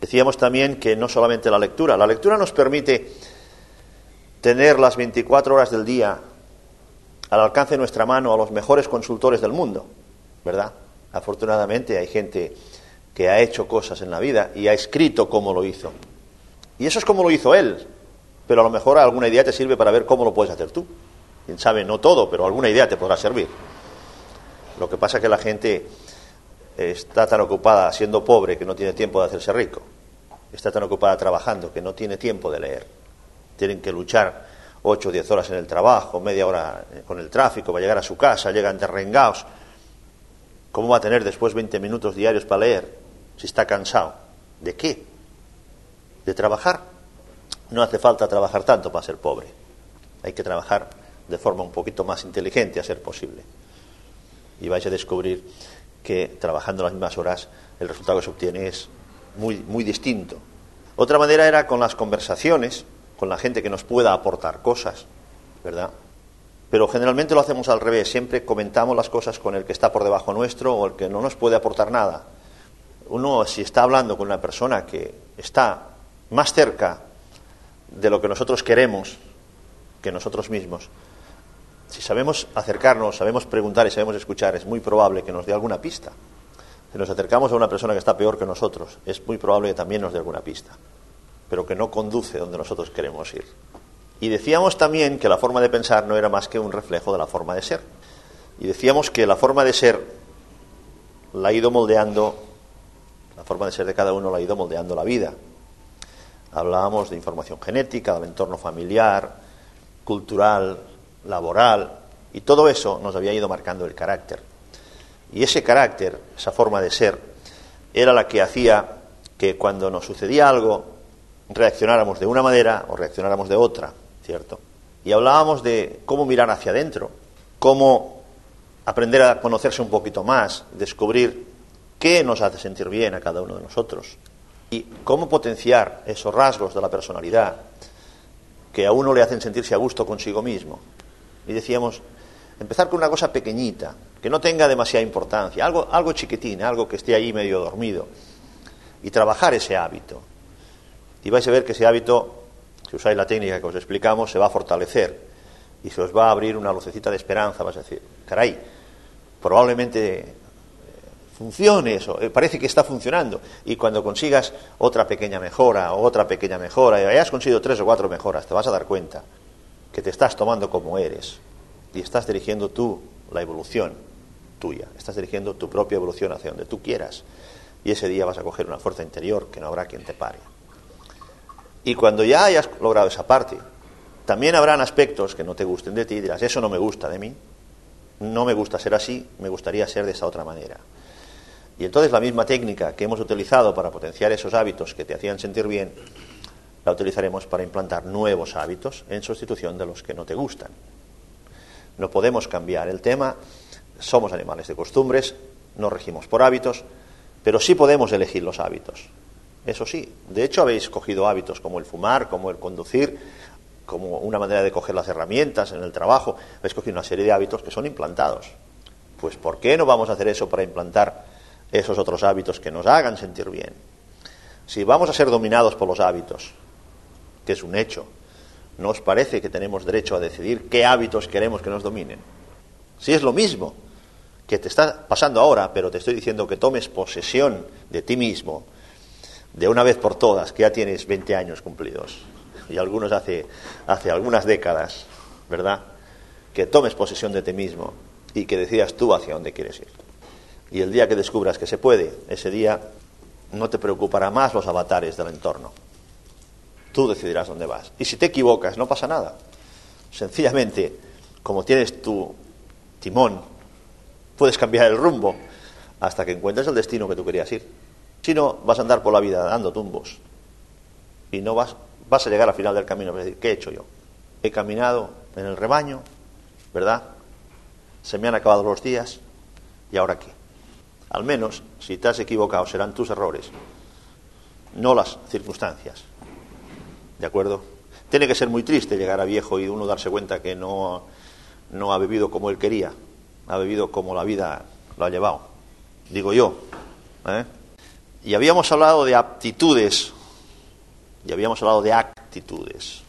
Decíamos también que no solamente la lectura, la lectura nos permite tener las 24 horas del día al alcance de nuestra mano a los mejores consultores del mundo, ¿verdad? Afortunadamente hay gente que ha hecho cosas en la vida y ha escrito cómo lo hizo. Y eso es como lo hizo él, pero a lo mejor alguna idea te sirve para ver cómo lo puedes hacer tú. Quién sabe, no todo, pero alguna idea te podrá servir. Lo que pasa es que la gente está tan ocupada siendo pobre que no tiene tiempo de hacerse rico. Está tan ocupada trabajando que no tiene tiempo de leer. Tienen que luchar ocho o diez horas en el trabajo, media hora con el tráfico, para llegar a su casa, llegan derrengados. ¿Cómo va a tener después 20 minutos diarios para leer si está cansado? ¿De qué? ¿De trabajar? No hace falta trabajar tanto para ser pobre. Hay que trabajar de forma un poquito más inteligente a ser posible. Y vais a descubrir que trabajando las mismas horas el resultado que se obtiene es muy, muy distinto. Otra manera era con las conversaciones, con la gente que nos pueda aportar cosas, ¿verdad? Pero generalmente lo hacemos al revés, siempre comentamos las cosas con el que está por debajo nuestro o el que no nos puede aportar nada. Uno, si está hablando con una persona que está más cerca de lo que nosotros queremos que nosotros mismos, si sabemos acercarnos, sabemos preguntar y sabemos escuchar, es muy probable que nos dé alguna pista. Si nos acercamos a una persona que está peor que nosotros, es muy probable que también nos dé alguna pista, pero que no conduce donde nosotros queremos ir. Y decíamos también que la forma de pensar no era más que un reflejo de la forma de ser. Y decíamos que la forma de ser la ha ido moldeando, la forma de ser de cada uno la ha ido moldeando la vida. Hablábamos de información genética, del entorno familiar, cultural, laboral, y todo eso nos había ido marcando el carácter. Y ese carácter, esa forma de ser, era la que hacía que cuando nos sucedía algo reaccionáramos de una manera o reaccionáramos de otra, ¿cierto? Y hablábamos de cómo mirar hacia adentro, cómo aprender a conocerse un poquito más, descubrir qué nos hace sentir bien a cada uno de nosotros y cómo potenciar esos rasgos de la personalidad que a uno le hacen sentirse a gusto consigo mismo. Y decíamos, empezar con una cosa pequeñita, que no tenga demasiada importancia, algo, algo chiquitín, algo que esté ahí medio dormido, y trabajar ese hábito. Y vais a ver que ese hábito, si usáis la técnica que os explicamos, se va a fortalecer y se os va a abrir una lucecita de esperanza. Vas a decir, caray, probablemente eh, funcione eso, eh, parece que está funcionando. Y cuando consigas otra pequeña mejora o otra pequeña mejora, y hayas conseguido tres o cuatro mejoras, te vas a dar cuenta que te estás tomando como eres y estás dirigiendo tú la evolución tuya, estás dirigiendo tu propia evolución hacia donde tú quieras y ese día vas a coger una fuerza interior que no habrá quien te pare. Y cuando ya hayas logrado esa parte, también habrán aspectos que no te gusten de ti y dirás, eso no me gusta de mí, no me gusta ser así, me gustaría ser de esa otra manera. Y entonces la misma técnica que hemos utilizado para potenciar esos hábitos que te hacían sentir bien, la utilizaremos para implantar nuevos hábitos en sustitución de los que no te gustan. No podemos cambiar el tema, somos animales de costumbres, no regimos por hábitos, pero sí podemos elegir los hábitos. Eso sí, de hecho habéis cogido hábitos como el fumar, como el conducir, como una manera de coger las herramientas en el trabajo, habéis cogido una serie de hábitos que son implantados. Pues ¿por qué no vamos a hacer eso para implantar esos otros hábitos que nos hagan sentir bien? Si vamos a ser dominados por los hábitos, que es un hecho. ¿No os parece que tenemos derecho a decidir qué hábitos queremos que nos dominen? Si es lo mismo que te está pasando ahora, pero te estoy diciendo que tomes posesión de ti mismo de una vez por todas, que ya tienes 20 años cumplidos, y algunos hace, hace algunas décadas, ¿verdad? Que tomes posesión de ti mismo y que decidas tú hacia dónde quieres ir. Y el día que descubras que se puede, ese día no te preocupará más los avatares del entorno. Tú decidirás dónde vas. Y si te equivocas, no pasa nada. Sencillamente, como tienes tu timón, puedes cambiar el rumbo hasta que encuentres el destino que tú querías ir. Si no, vas a andar por la vida dando tumbos y no vas, vas a llegar al final del camino decir, ¿qué he hecho yo? He caminado en el rebaño, ¿verdad? Se me han acabado los días y ahora qué. Al menos, si te has equivocado, serán tus errores, no las circunstancias. ¿De acuerdo? Tiene que ser muy triste llegar a viejo y uno darse cuenta que no, no ha vivido como él quería, ha vivido como la vida lo ha llevado, digo yo. ¿eh? Y habíamos hablado de aptitudes y habíamos hablado de actitudes.